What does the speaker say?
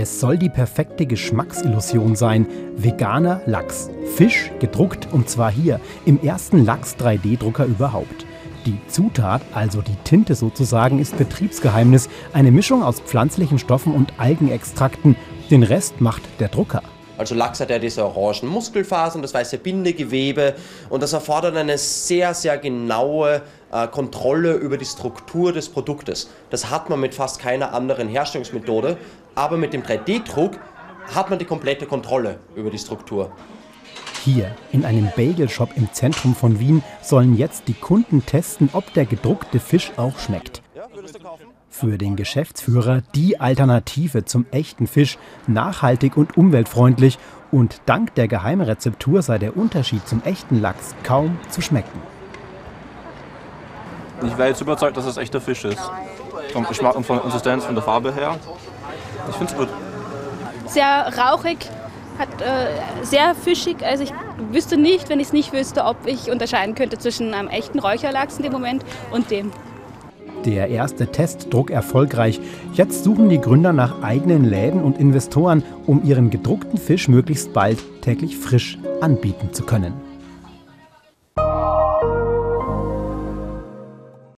Es soll die perfekte Geschmacksillusion sein. Veganer Lachs. Fisch gedruckt und zwar hier im ersten Lachs 3D-Drucker überhaupt. Die Zutat, also die Tinte sozusagen, ist Betriebsgeheimnis. Eine Mischung aus pflanzlichen Stoffen und Algenextrakten. Den Rest macht der Drucker. Also Lachs hat ja diese orangen Muskelfasern, das weiße Bindegewebe und das erfordert eine sehr, sehr genaue äh, Kontrolle über die Struktur des Produktes. Das hat man mit fast keiner anderen Herstellungsmethode, aber mit dem 3D-Druck hat man die komplette Kontrolle über die Struktur. Hier in einem Bagelshop im Zentrum von Wien sollen jetzt die Kunden testen, ob der gedruckte Fisch auch schmeckt. Für den Geschäftsführer die Alternative zum echten Fisch, nachhaltig und umweltfreundlich und dank der Geheimrezeptur sei der Unterschied zum echten Lachs kaum zu schmecken. Ich wäre jetzt überzeugt, dass es echter Fisch ist. Vom Geschmack und von der Konsistenz, von der Farbe her. Ich finde es gut. Sehr rauchig, hat äh, sehr fischig. Also ich wüsste nicht, wenn ich es nicht wüsste, ob ich unterscheiden könnte zwischen einem echten Räucherlachs in dem Moment und dem. Der erste Testdruck erfolgreich. Jetzt suchen die Gründer nach eigenen Läden und Investoren, um ihren gedruckten Fisch möglichst bald täglich frisch anbieten zu können.